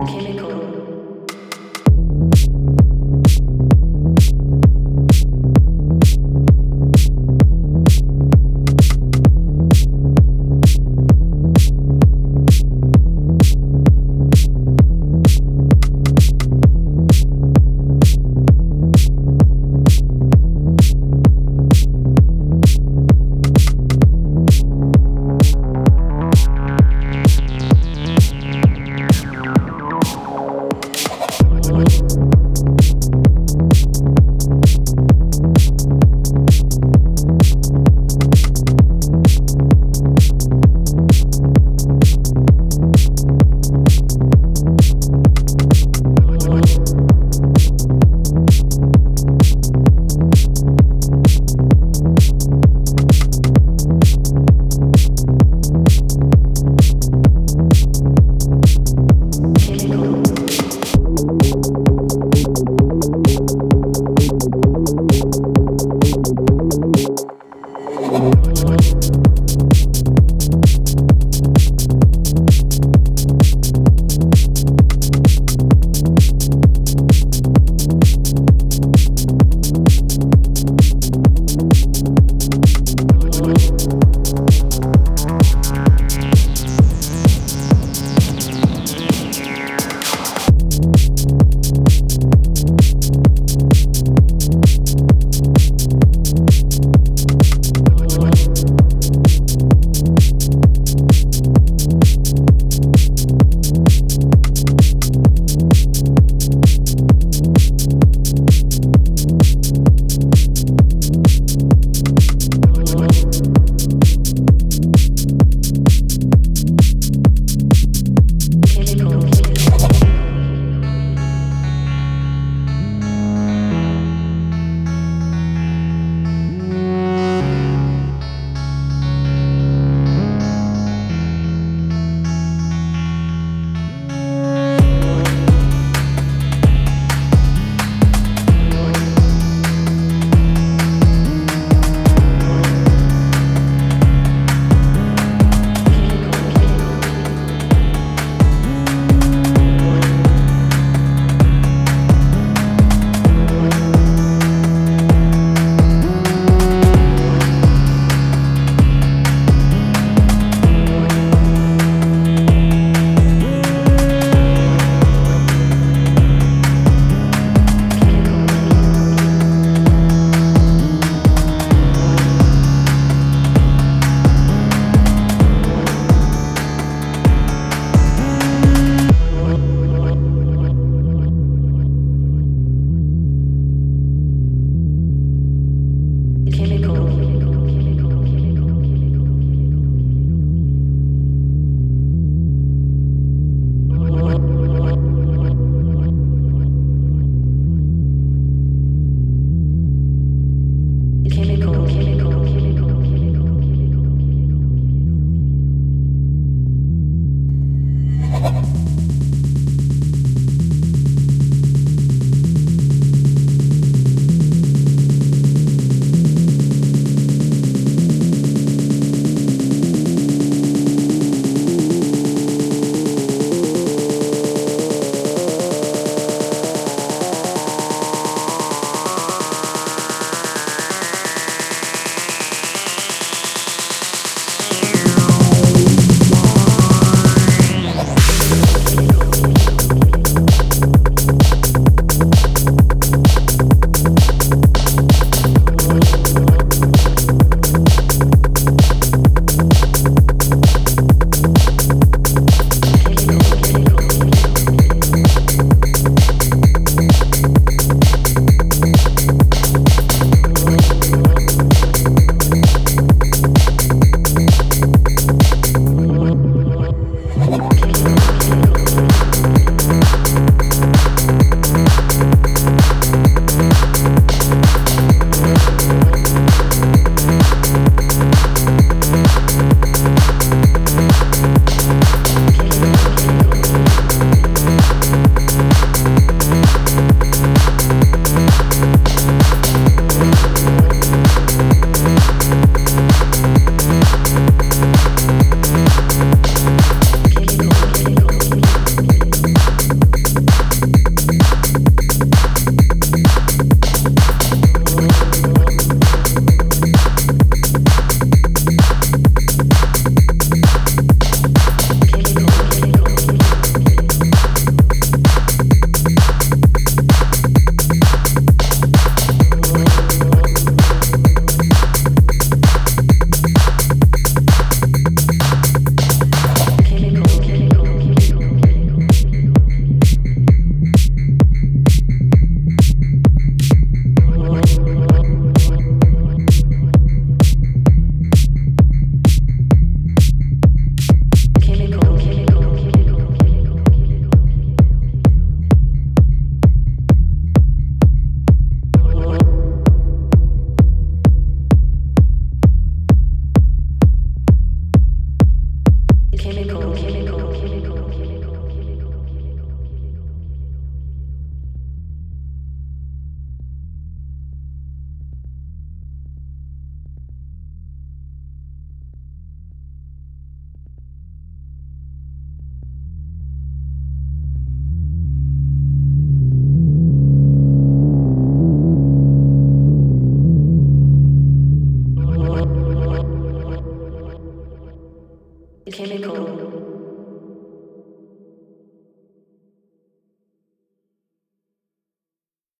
Okay.